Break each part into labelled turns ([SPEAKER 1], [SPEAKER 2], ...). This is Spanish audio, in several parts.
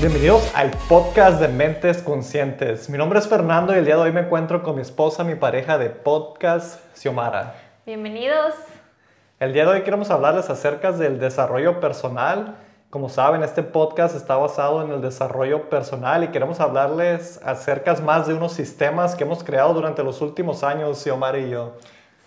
[SPEAKER 1] Bienvenidos al podcast de Mentes Conscientes. Mi nombre es Fernando y el día de hoy me encuentro con mi esposa, mi pareja de podcast, Xiomara.
[SPEAKER 2] Bienvenidos.
[SPEAKER 1] El día de hoy queremos hablarles acerca del desarrollo personal. Como saben, este podcast está basado en el desarrollo personal y queremos hablarles acerca más de unos sistemas que hemos creado durante los últimos años, Xiomara y yo.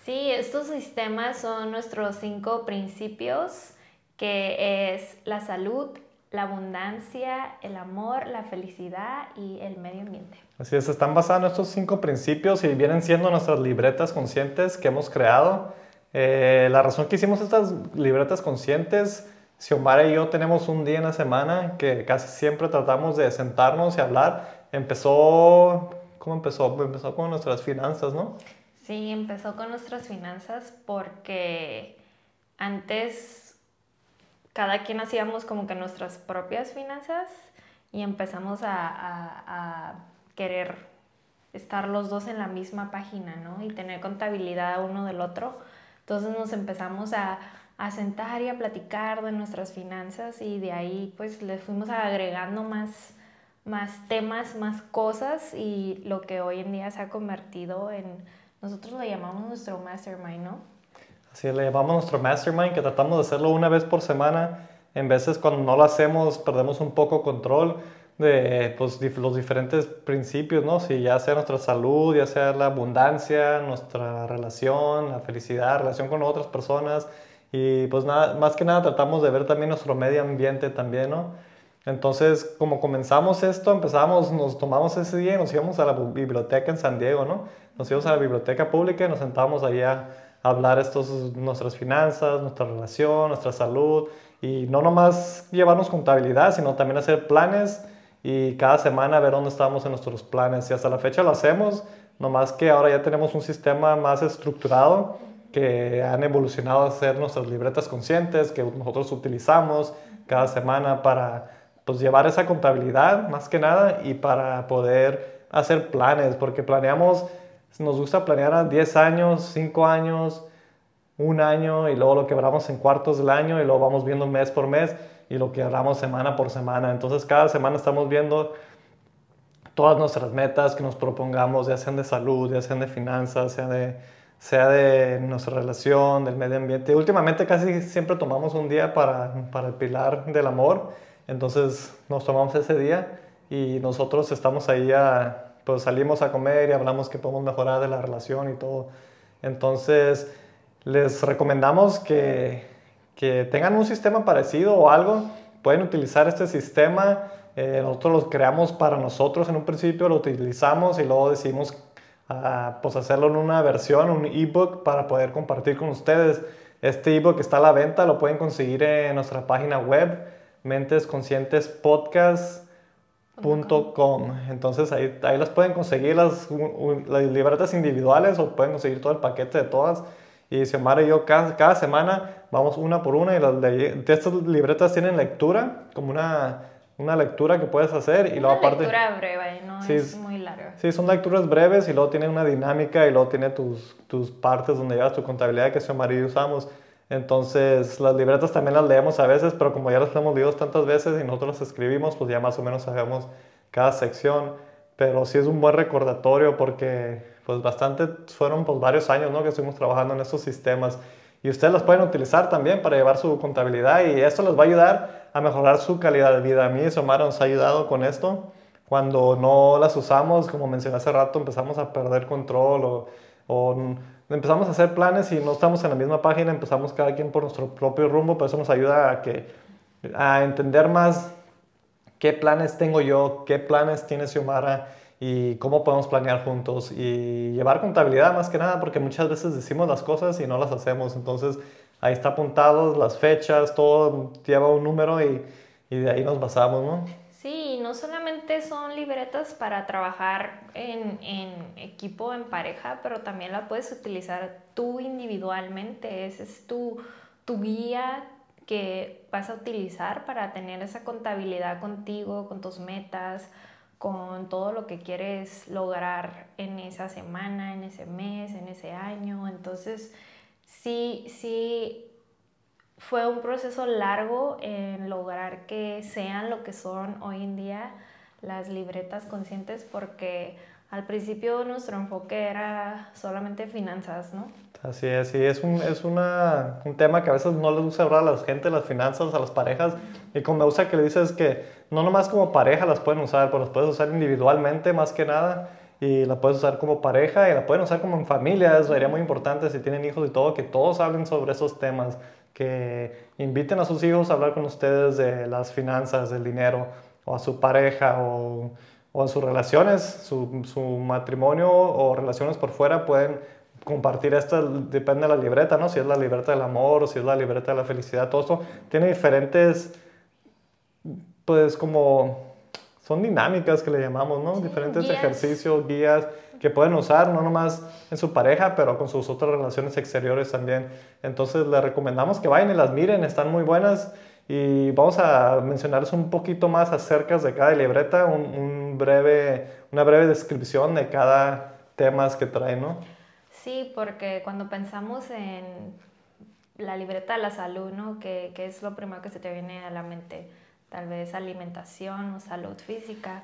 [SPEAKER 2] Sí, estos sistemas son nuestros cinco principios, que es la salud, la abundancia, el amor, la felicidad y el medio ambiente.
[SPEAKER 1] Así es, están basados en estos cinco principios y vienen siendo nuestras libretas conscientes que hemos creado. Eh, la razón que hicimos estas libretas conscientes, Xiomara y yo tenemos un día en la semana que casi siempre tratamos de sentarnos y hablar. Empezó, ¿cómo empezó? Empezó con nuestras finanzas, ¿no?
[SPEAKER 2] Sí, empezó con nuestras finanzas porque antes cada quien hacíamos como que nuestras propias finanzas y empezamos a, querer estar los dos en la misma página, ¿no? Y tener contabilidad uno del otro. Entonces nos empezamos a, a, sentar y a platicar de nuestras finanzas y de ahí pues le fuimos agregando más, más temas, más cosas y lo que hoy en día se ha convertido en, nosotros lo llamamos nuestro mastermind, ¿no?
[SPEAKER 1] Así le llamamos nuestro mastermind, que tratamos de hacerlo una vez por semana. En veces cuando no lo hacemos perdemos un poco control de pues, los diferentes principios, ¿no? Si ya sea nuestra salud, ya sea la abundancia, nuestra relación, la felicidad, relación con otras personas. Y pues nada, más que nada tratamos de ver también nuestro medio ambiente también, ¿no? Entonces, como comenzamos esto, empezamos, nos tomamos ese día y nos íbamos a la biblioteca en San Diego, ¿no? Nos íbamos a la biblioteca pública y nos sentábamos allá hablar estos, nuestras finanzas, nuestra relación, nuestra salud y no nomás llevarnos contabilidad, sino también hacer planes y cada semana ver dónde estamos en nuestros planes. Y hasta la fecha lo hacemos, nomás que ahora ya tenemos un sistema más estructurado que han evolucionado a ser nuestras libretas conscientes que nosotros utilizamos cada semana para pues, llevar esa contabilidad más que nada y para poder hacer planes, porque planeamos nos gusta planear a 10 años, 5 años, un año y luego lo quebramos en cuartos del año y luego vamos viendo mes por mes y lo quebramos semana por semana. Entonces cada semana estamos viendo todas nuestras metas que nos propongamos, ya sean de salud, ya sean de finanzas, sea de, sea de nuestra relación, del medio ambiente. Últimamente casi siempre tomamos un día para, para el pilar del amor, entonces nos tomamos ese día y nosotros estamos ahí a pues salimos a comer y hablamos que podemos mejorar de la relación y todo. Entonces, les recomendamos que, que tengan un sistema parecido o algo. Pueden utilizar este sistema. Eh, nosotros lo creamos para nosotros en un principio, lo utilizamos y luego decidimos uh, pues hacerlo en una versión, un ebook para poder compartir con ustedes. Este ebook está a la venta, lo pueden conseguir en nuestra página web, Mentes Conscientes Podcast Com. Entonces ahí, ahí las pueden conseguir las, las libretas individuales o pueden conseguir todo el paquete de todas. Y Xiomara y yo cada, cada semana vamos una por una y las de, estas libretas tienen lectura, como una, una lectura que puedes hacer. Y luego aparte,
[SPEAKER 2] lectura breve, no es muy larga.
[SPEAKER 1] Sí, son lecturas breves y luego tiene una dinámica y luego tiene tus, tus partes donde llevas tu contabilidad que Xiomara y yo usamos. Entonces, las libretas también las leemos a veces, pero como ya las hemos leído tantas veces y nosotros las escribimos, pues ya más o menos sabemos cada sección. Pero sí es un buen recordatorio porque pues bastante, fueron pues varios años ¿no? que estuvimos trabajando en estos sistemas. Y ustedes las pueden utilizar también para llevar su contabilidad y esto les va a ayudar a mejorar su calidad de vida. A mí Somara nos ha ayudado con esto. Cuando no las usamos, como mencioné hace rato, empezamos a perder control o, o empezamos a hacer planes y no estamos en la misma página, empezamos cada quien por nuestro propio rumbo, pero eso nos ayuda a, que, a entender más qué planes tengo yo, qué planes tiene Xiomara y cómo podemos planear juntos y llevar contabilidad más que nada, porque muchas veces decimos las cosas y no las hacemos, entonces ahí está apuntado las fechas, todo lleva un número y, y de ahí nos basamos, ¿no?
[SPEAKER 2] Sí, no solamente son libretas para trabajar en, en, equipo, en pareja, pero también la puedes utilizar tú individualmente. Ese es tu, tu guía que vas a utilizar para tener esa contabilidad contigo, con tus metas, con todo lo que quieres lograr en esa semana, en ese mes, en ese año. Entonces, sí, sí fue un proceso largo en lograr que sean lo que son hoy en día las libretas conscientes porque al principio nuestro enfoque era solamente finanzas, ¿no?
[SPEAKER 1] Así es, sí, es, un, es una, un tema que a veces no les gusta hablar a la gente, las finanzas, a las parejas, y como me gusta que le dices que no nomás como pareja las pueden usar, pero las puedes usar individualmente más que nada, y la puedes usar como pareja, y la pueden usar como en familia, eso sería muy importante si tienen hijos y todo, que todos hablen sobre esos temas, que inviten a sus hijos a hablar con ustedes de las finanzas, del dinero, o a su pareja, o o en sus relaciones, su, su, matrimonio o relaciones por fuera pueden compartir esto, depende de la libreta, ¿no? Si es la libreta del amor o si es la libreta de la felicidad, todo esto tiene diferentes, pues como, son dinámicas que le llamamos, ¿no? diferentes ejercicios, guías que pueden usar, no nomás en su pareja, pero con sus otras relaciones exteriores también. Entonces les recomendamos que vayan y las miren, están muy buenas y vamos a mencionarles un poquito más acerca de cada libreta, un, breve, una breve descripción de cada tema que trae, ¿no?
[SPEAKER 2] Sí, porque cuando pensamos en la libreta de la salud, ¿no? Que, que es lo primero que se te viene a la mente, tal vez alimentación o salud física,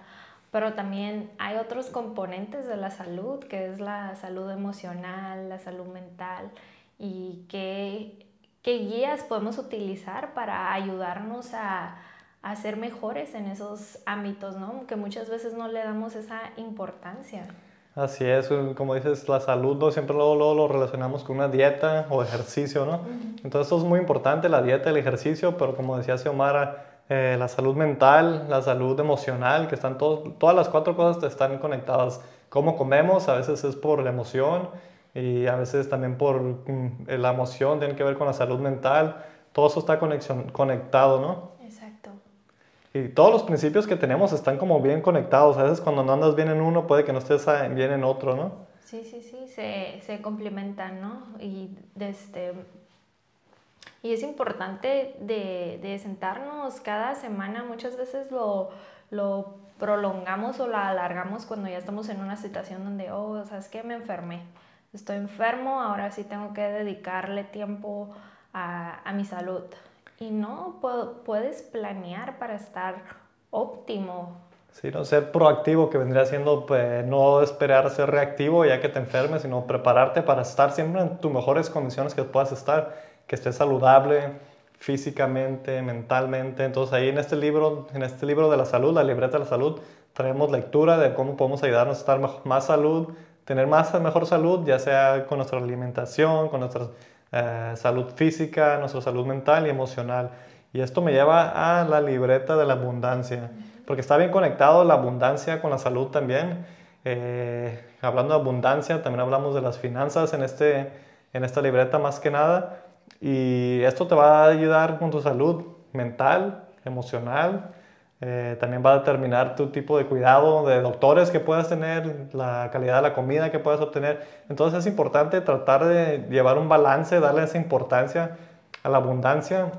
[SPEAKER 2] pero también hay otros componentes de la salud, que es la salud emocional, la salud mental, y que qué guías podemos utilizar para ayudarnos a, a, ser mejores en esos ámbitos, ¿no? Que muchas veces no le damos esa importancia.
[SPEAKER 1] Así es, como dices, la salud ¿no? siempre luego, lo relacionamos con una dieta o ejercicio, ¿no? Entonces eso es muy importante, la dieta, el ejercicio, pero como decía Xiomara, eh, la salud mental, la salud emocional, que están todos, todas las cuatro cosas están conectadas. Cómo comemos, a veces es por la emoción, y a veces también por mm, la emoción, tiene que ver con la salud mental, todo eso está conexión, conectado, ¿no?
[SPEAKER 2] Exacto.
[SPEAKER 1] Y todos los principios que tenemos están como bien conectados, a veces cuando no andas bien en uno puede que no estés bien en otro, ¿no?
[SPEAKER 2] Sí, sí, sí, se, se complementan, ¿no? Y, este, y es importante de, de sentarnos cada semana, muchas veces lo, lo prolongamos o la alargamos cuando ya estamos en una situación donde, oh, ¿sabes qué? Me enfermé estoy enfermo, ahora sí tengo que dedicarle tiempo a, a mi salud. Y no, puedes planear para estar óptimo.
[SPEAKER 1] Sí, no ser proactivo, que vendría siendo pues, no esperar ser reactivo ya que te enfermes, sino prepararte para estar siempre en tus mejores condiciones que puedas estar, que estés saludable físicamente, mentalmente. Entonces ahí en este libro, en este libro de la salud, la libreta de la salud, traemos lectura de cómo podemos ayudarnos a estar más salud, tener más, mejor salud, ya sea con nuestra alimentación, con nuestra eh, salud física, nuestra salud mental y emocional. Y esto me lleva a la libreta de la abundancia, porque está bien conectado la abundancia con la salud también. Eh, hablando de abundancia, también hablamos de las finanzas en, este, en esta libreta más que nada. Y esto te va a ayudar con tu salud mental, emocional, eh, también va a determinar tu tipo de cuidado de doctores que puedas tener, la calidad de la comida que puedas obtener. Entonces es importante tratar de llevar un balance, darle esa importancia a la abundancia.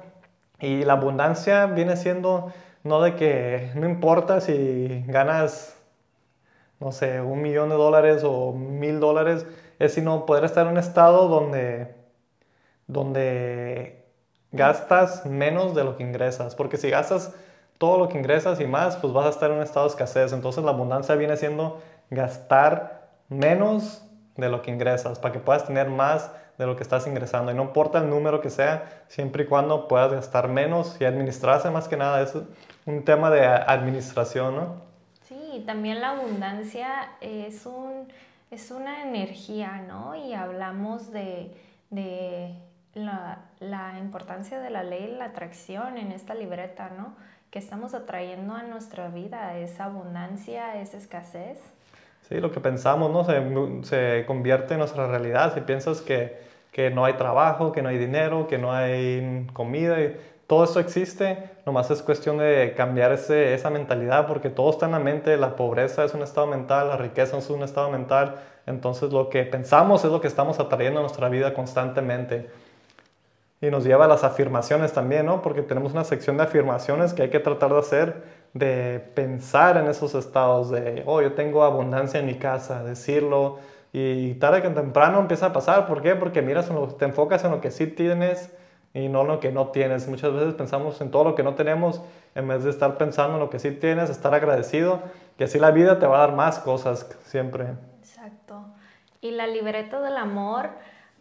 [SPEAKER 1] Y la abundancia viene siendo no de que no importa si ganas, no sé, un millón de dólares o mil dólares, es sino poder estar en un estado donde, donde gastas menos de lo que ingresas. Porque si gastas todo lo que ingresas y más, pues vas a estar en un estado de escasez. Entonces la abundancia viene siendo gastar menos de lo que ingresas para que puedas tener más de lo que estás ingresando. Y no importa el número que sea, siempre y cuando puedas gastar menos y administrarse más que nada. Es un tema de administración, ¿no?
[SPEAKER 2] Sí, también la abundancia es, un, es una energía, ¿no? Y hablamos de, de la, la importancia de la ley la atracción en esta libreta, ¿no? que estamos atrayendo a nuestra vida, esa abundancia, esa escasez.
[SPEAKER 1] Sí, lo que pensamos ¿no? se, se convierte en nuestra realidad. Si piensas que, que, no hay trabajo, que no hay dinero, que no hay comida, todo eso existe, nomás es cuestión de cambiar ese, esa mentalidad porque todo está en la mente, la pobreza es un estado mental, la riqueza es un estado mental, entonces lo que pensamos es lo que estamos atrayendo a nuestra vida constantemente. Y nos lleva a las afirmaciones también, ¿no? Porque tenemos una sección de afirmaciones que hay que tratar de hacer, de pensar en esos estados de, oh, yo tengo abundancia en mi casa, decirlo. Y tarde que temprano empieza a pasar. ¿Por qué? Porque miras, te enfocas en lo que sí tienes, y no en lo que no tienes. Muchas veces pensamos en todo lo que no tenemos en vez de estar pensando en lo que sí tienes, estar agradecido, que así la vida te va a dar más cosas siempre.
[SPEAKER 2] Exacto. Y la libreta del amor,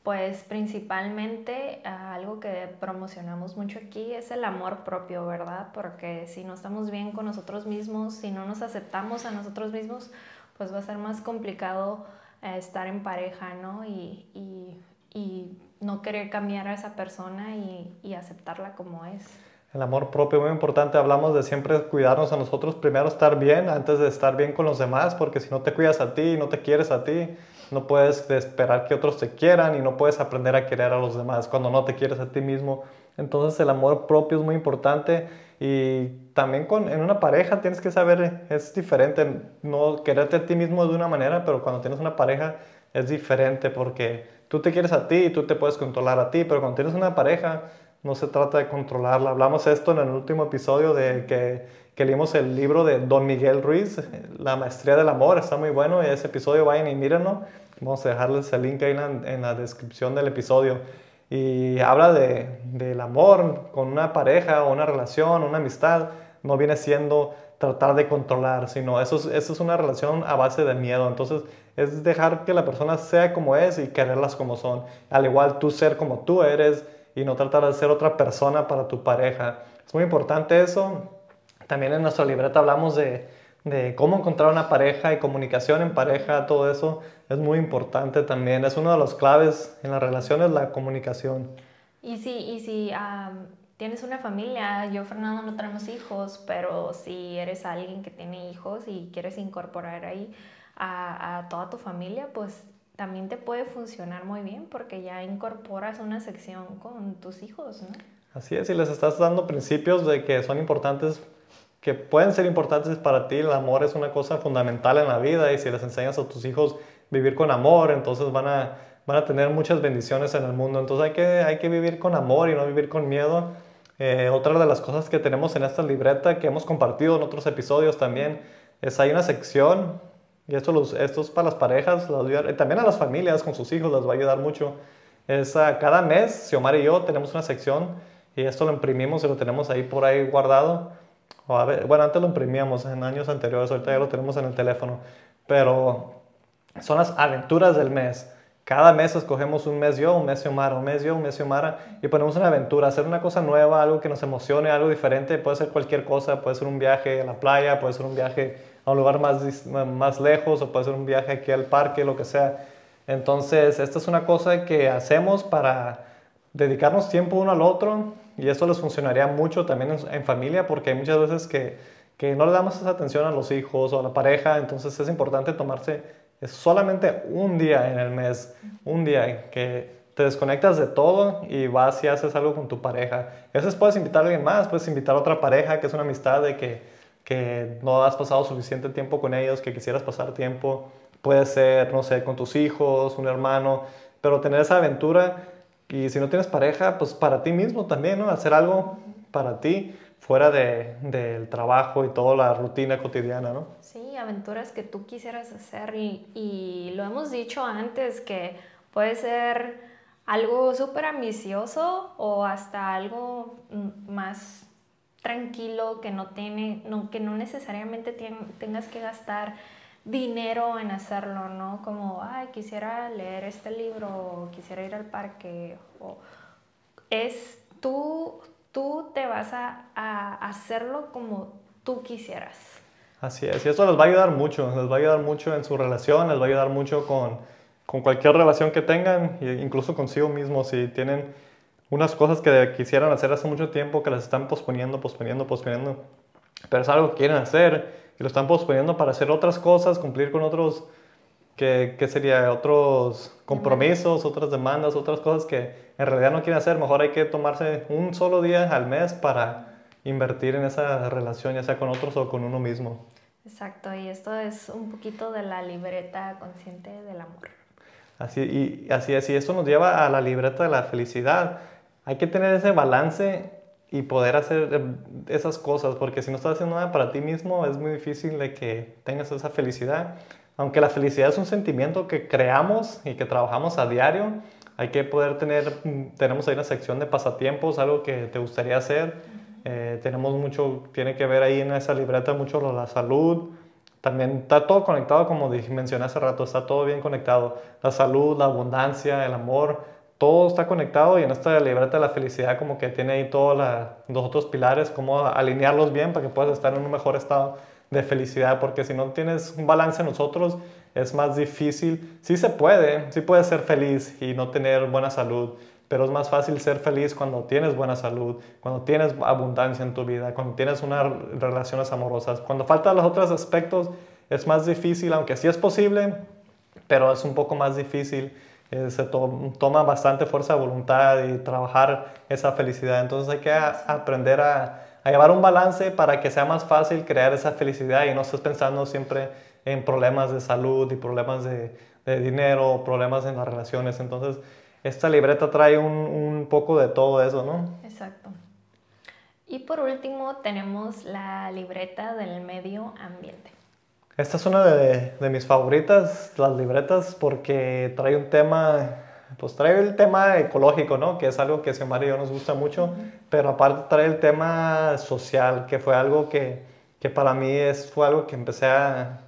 [SPEAKER 2] pues principalmente ah, algo que promocionamos mucho aquí es el amor propio, ¿verdad? Porque si no estamos bien con nosotros mismos, si no nos aceptamos a nosotros mismos, pues va a ser más complicado eh, estar en pareja, ¿no? Y, y, y, no querer cambiar a esa persona y, y aceptarla como es.
[SPEAKER 1] El amor propio, muy importante. Hablamos de siempre cuidarnos a nosotros, primero estar bien antes de estar bien con los demás, porque si no te cuidas a ti, no te quieres a ti, no puedes esperar que otros te quieran y no puedes aprender a querer a los demás cuando no te quieres a ti mismo. Entonces el amor propio es muy importante y también con, en una pareja tienes que saber, es diferente, no quererte a ti mismo de una manera, pero cuando tienes una pareja es diferente porque tú te quieres a ti y tú te puedes controlar a ti, pero cuando tienes una pareja no se trata de controlarla. Hablamos esto en el último episodio de que, que leímos el libro de Don Miguel Ruiz, La Maestría del Amor, está muy bueno, y ese episodio vayan y mírenlo. Vamos a dejarles el link ahí en la, en la descripción del episodio y habla de, del amor con una pareja o una relación, una amistad, no viene siendo tratar de controlar, sino eso es, eso es una relación a base de miedo. Entonces es dejar que la persona sea como es y quererlas como son. Al igual tú ser como tú eres y no tratar de ser otra persona para tu pareja. Es muy importante eso. También en nuestra libreta hablamos de, de cómo encontrar una pareja y comunicación en pareja, todo eso es muy importante también. Es una de las claves en las relaciones, la comunicación.
[SPEAKER 2] Y si, y si tienes una familia, yo Fernando no tenemos hijos, pero si eres alguien que tiene hijos y quieres incorporar ahí a, a toda tu familia, pues también te puede funcionar muy bien porque ya incorporas una sección con tus hijos, ¿no?
[SPEAKER 1] Así es, y les estás dando principios de que son importantes que pueden ser importantes para ti. El amor es una cosa fundamental en la vida y si les enseñas a tus hijos vivir con amor, entonces van a, van a tener muchas bendiciones en el mundo. Entonces hay que, hay que vivir con amor y no vivir con miedo. Eh, otra de las cosas que tenemos en esta libreta que hemos compartido en otros episodios también es hay una sección, y esto, los, esto es para las parejas, y también a las familias con sus hijos les va a ayudar mucho. Es cada mes, Xiomar y yo tenemos una sección y esto lo imprimimos y lo tenemos ahí por ahí guardado bueno, antes lo imprimíamos en años anteriores, ahorita ya lo tenemos en el teléfono, pero son las aventuras del mes. Cada mes escogemos un mes yo, un mes Xiomara, un mes yo, un mes Xiomara y ponemos una aventura, hacer una cosa nueva, algo que nos emocione, algo diferente. Puede ser cualquier cosa, puede ser un viaje a la playa, puede ser un viaje a un lugar más, más lejos o puede ser un viaje aquí al parque, lo que sea. Entonces, esta es una cosa que hacemos para dedicarnos tiempo uno al otro y esto les funcionaría mucho también en, familia porque hay muchas veces que, que, no le damos esa atención a los hijos o a la pareja, entonces es importante tomarse solamente un día en el mes, un día que te desconectas de todo y vas y haces algo con tu pareja. A veces puedes invitar a alguien más, puedes invitar a otra pareja que es una amistad de que, que no has pasado suficiente tiempo con ellos, que quisieras pasar tiempo. Puede ser, no sé, con tus hijos, un hermano, pero tener esa aventura y si no tienes pareja, pues para ti mismo también, ¿no? Hacer algo para ti fuera de, del trabajo y toda la rutina cotidiana, ¿no?
[SPEAKER 2] Sí, aventuras que tú quisieras hacer y, y lo hemos dicho antes que puede ser algo súper ambicioso o hasta algo más tranquilo que no tiene, no, que no necesariamente tengas que gastar dinero en hacerlo, ¿no? Como, ay, quisiera leer este libro, o quisiera ir al parque, o es tú, tú te vas a, a hacerlo como tú quisieras.
[SPEAKER 1] Así es, y eso les va a ayudar mucho, les va a ayudar mucho en su relación, les va a ayudar mucho con, con cualquier relación que tengan, incluso consigo mismo, si tienen unas cosas que quisieran hacer hace mucho tiempo, que las están posponiendo, posponiendo, posponiendo, pero es algo que quieren hacer, y lo están posponiendo para hacer otras cosas, cumplir con otros, que, que sería otros compromisos, otras demandas, otras cosas que en realidad no quieren hacer. Mejor hay que tomarse un solo día al mes para invertir en esa relación, ya sea con otros o con uno mismo.
[SPEAKER 2] Exacto, y esto es un poquito de la libreta consciente del amor.
[SPEAKER 1] Así, y, así es, y esto nos lleva a la libreta de la felicidad. Hay que tener ese balance y poder hacer eh, esas cosas, porque si no estás haciendo nada para ti mismo, es muy difícil de que tengas esa felicidad. Aunque la felicidad es un sentimiento que creamos y que trabajamos a diario, Hay que poder tener, mm, tenemos ahí una sección de pasatiempos, algo que te gustaría hacer. Eh, tenemos mucho, tiene que ver ahí en esa libreta mucho la salud. También está todo conectado, como mencioné hace rato, está todo bien conectado. La salud, la abundancia, el amor, todo está conectado y en esta libreta de la felicidad como que tiene ahí todos los otros pilares, cómo alinearlos bien para que puedas estar en un mejor estado de felicidad, porque si no tienes un balance en nosotros, es más difícil. Sí se puede, sí puedes ser feliz y no tener buena salud, pero es más fácil ser feliz cuando tienes buena salud, cuando tienes abundancia en tu vida, cuando tienes unas relaciones amorosas. Cuando faltan los otros aspectos es más difícil, aunque sí es posible, pero es un poco más difícil. Eh, se toma bastante fuerza de voluntad y trabajar esa felicidad. Entonces hay que aprender a, a llevar un balance para que sea más fácil crear esa felicidad y no estés pensando siempre en problemas de salud y problemas de, de dinero, problemas en las relaciones. Entonces, esta libreta trae un, un, poco de todo eso, ¿no?
[SPEAKER 2] Exacto. Y por último tenemos la libreta del medio ambiente.
[SPEAKER 1] Esta es una de, de mis favoritas, las libretas, porque trae un tema, pues trae el tema ecológico, ¿no? Que es algo que a Xiomara y yo nos gusta mucho, pero aparte trae el tema social, que fue algo que, que para mí es, fue algo que empecé a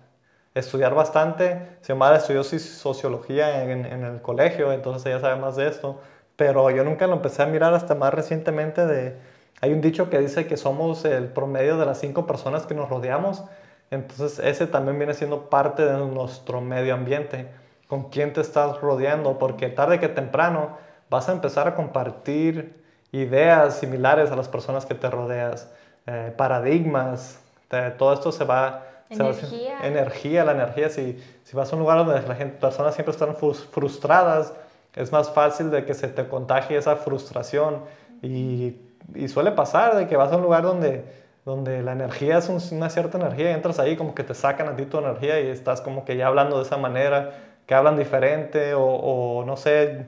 [SPEAKER 1] estudiar bastante. Xiomara estudió sociología en, en, el colegio, entonces ella sabe más de esto, pero yo nunca lo empecé a mirar hasta más recientemente de... Hay un dicho que dice que somos el promedio de las cinco personas que nos rodeamos, entonces ese también viene siendo parte de nuestro medio ambiente, con quién te estás rodeando, porque tarde que temprano vas a empezar a compartir ideas similares a las personas que te rodeas, eh, paradigmas, todo esto se va
[SPEAKER 2] Energía.
[SPEAKER 1] energía, la energía. Si, si vas a un lugar donde las personas siempre están frustradas, es más fácil de que se te contagie esa frustración. Y, y suele pasar de que vas a un lugar donde, donde la energía es una cierta energía y entras ahí como que te sacan a ti tu energía y estás como que ya hablando de esa manera, que hablan diferente o, o no sé,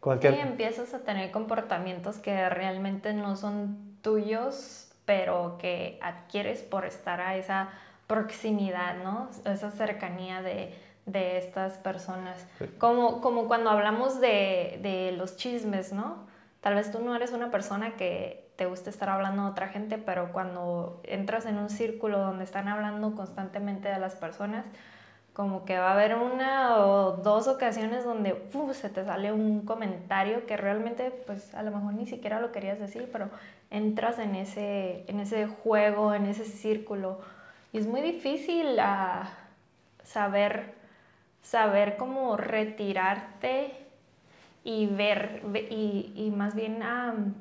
[SPEAKER 1] cualquier...
[SPEAKER 2] Sí, empiezas a tener comportamientos que realmente no son tuyos, pero que adquieres por estar a esa proximidad, ¿no? Esa cercanía de, de estas personas. Como, como cuando hablamos de, de, los chismes, ¿no? Tal vez tú no eres una persona que te guste estar hablando de otra gente, pero cuando entras en un círculo donde están hablando constantemente de las personas, como que va a haber una o dos ocasiones donde se te sale un comentario que realmente pues a lo mejor ni siquiera lo querías decir, pero entras en ese, en ese juego, en ese círculo. Y es muy difícil uh, saber, saber cómo retirarte y ver, y, y más bien um,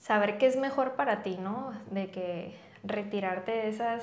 [SPEAKER 2] saber qué es mejor para ti, ¿no? De que retirarte de esas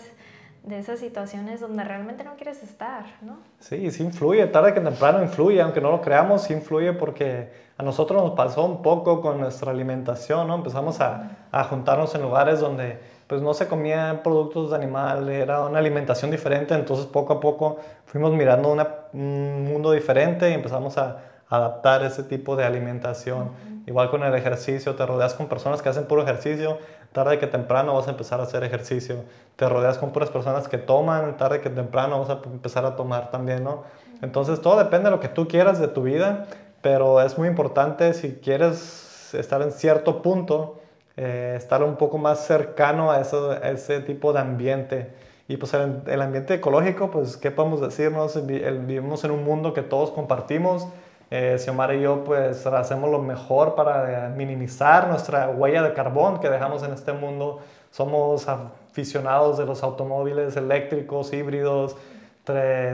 [SPEAKER 2] de esas situaciones donde realmente no quieres estar, ¿no?
[SPEAKER 1] Sí, sí influye, tarde que temprano influye, aunque no lo creamos, sí influye porque a nosotros nos pasó un poco con nuestra alimentación, ¿no? Empezamos a, a juntarnos en lugares donde pues no se comían productos de animal, era una alimentación diferente, entonces poco a poco fuimos mirando un mundo diferente y empezamos a adaptar ese tipo de alimentación. Igual con el ejercicio, te rodeas con personas que hacen puro ejercicio, tarde que temprano vas a empezar a hacer ejercicio. Te rodeas con puras personas que toman, tarde que temprano vas a empezar a tomar también, ¿no? Entonces todo depende de lo que tú quieras de tu vida, pero es muy importante si quieres estar en cierto punto, eh, estar un poco más cercano a, eso, ese tipo de ambiente. Y pues el, el, ambiente ecológico, pues, ¿qué podemos decirnos? Vivimos en un mundo que todos compartimos. Eh, Xiomara y yo, pues, hacemos lo mejor para minimizar nuestra huella de carbón que dejamos en este mundo. Somos aficionados de los automóviles eléctricos, híbridos.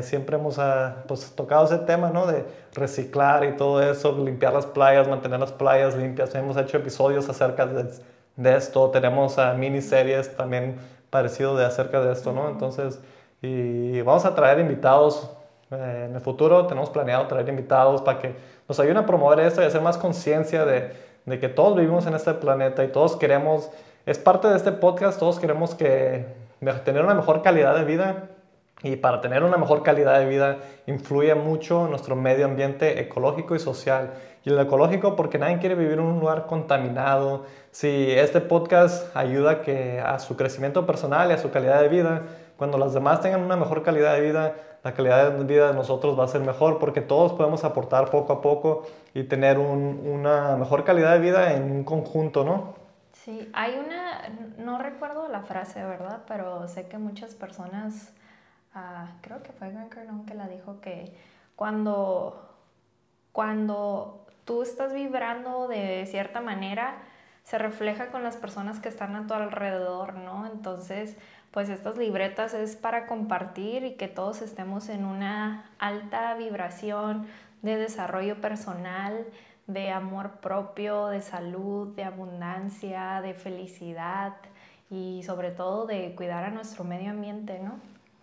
[SPEAKER 1] Siempre hemos ah, pues, tocado ese tema, ¿no? De reciclar y todo eso, limpiar las playas, mantener las playas limpias. Hemos hecho episodios acerca de de esto, tenemos a miniseries también parecido de acerca de esto, ¿no? Entonces, y vamos a traer invitados eh, en el futuro, tenemos planeado traer invitados para que nos ayuden a promover esto y hacer más conciencia de, de, que todos vivimos en este planeta y todos queremos, es parte de este podcast, todos queremos que tener una mejor calidad de vida y para tener una mejor calidad de vida influye mucho nuestro medio ambiente ecológico y social. Y el ecológico porque nadie quiere vivir en un lugar contaminado. Si este podcast ayuda que, a su crecimiento personal y a su calidad de vida, cuando las demás tengan una mejor calidad de vida, la calidad de vida de nosotros va a ser mejor porque todos podemos aportar poco a poco y tener una mejor calidad de vida en un conjunto, ¿no?
[SPEAKER 2] Sí, hay una, no recuerdo la frase, ¿verdad? Pero sé que muchas personas, ah, creo que fue Grant Cardone que la dijo que cuando, cuando tú estás vibrando de cierta manera, se refleja con las personas que están a tu alrededor, ¿no? Entonces, pues estas libretas es para compartir y que todos estemos en una alta vibración de desarrollo personal, de amor propio, de salud, de abundancia, de felicidad y sobre todo de cuidar a nuestro medio ambiente, ¿no?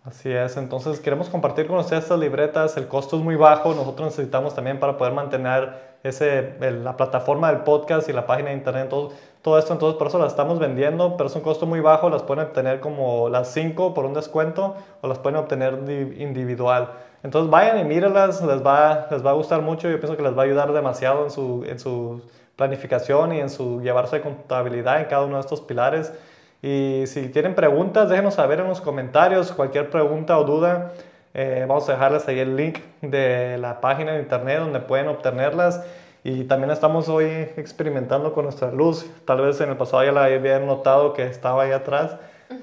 [SPEAKER 1] Así es, entonces queremos compartir con ustedes estas libretas, el costo es muy bajo, nosotros necesitamos también para poder mantener ese, la plataforma del podcast y la página de internet, todo, todo esto, entonces por eso las estamos vendiendo, pero es un costo muy bajo, las pueden obtener como las 5 por un descuento o las pueden obtener individual. Entonces vayan y mírenlas, les va, les va a gustar mucho, yo pienso que les va a ayudar demasiado en su, en su planificación y en su llevarse de contabilidad en cada uno de estos pilares. Y si tienen preguntas, déjenos saber en los comentarios, cualquier pregunta o duda, eh, vamos a dejarles ahí el link de la página de internet donde pueden obtenerlas. Y también estamos hoy experimentando con nuestra luz. Tal vez en el pasado ya la habían notado que estaba ahí atrás,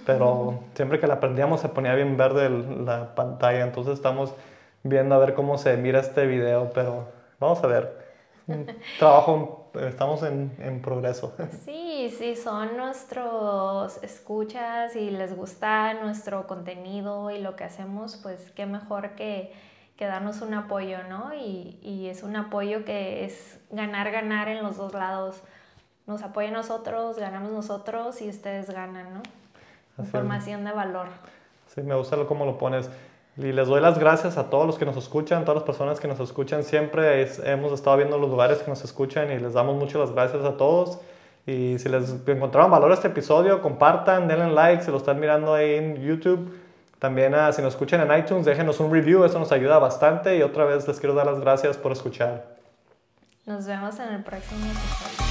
[SPEAKER 1] pero siempre que la prendíamos se ponía bien verde la pantalla. Entonces estamos viendo a ver cómo se mira este video, pero vamos a ver. Trabajo, estamos en, en progreso.
[SPEAKER 2] Sí, sí, son nuestros escuchas y les gusta nuestro contenido y lo que hacemos, pues qué mejor que que darnos un apoyo, ¿no? Y, y, es un apoyo que es ganar, ganar en los dos lados. Nos apoyan nosotros, ganamos nosotros y ustedes ganan, ¿no? Información de valor.
[SPEAKER 1] Sí, me gusta cómo lo pones. Y les doy las gracias a todos los que nos escuchan, todas las personas que nos escuchan siempre. hemos estado viendo los lugares que nos escuchan y les damos muchas las gracias a todos. Y si les encontraron valor a este episodio, compartan, denle like, si lo están mirando ahí en YouTube también ah, si nos escuchan en iTunes, déjenos un review, eso nos ayuda bastante y otra vez les quiero dar las gracias por escuchar.
[SPEAKER 2] Nos vemos en el próximo episodio.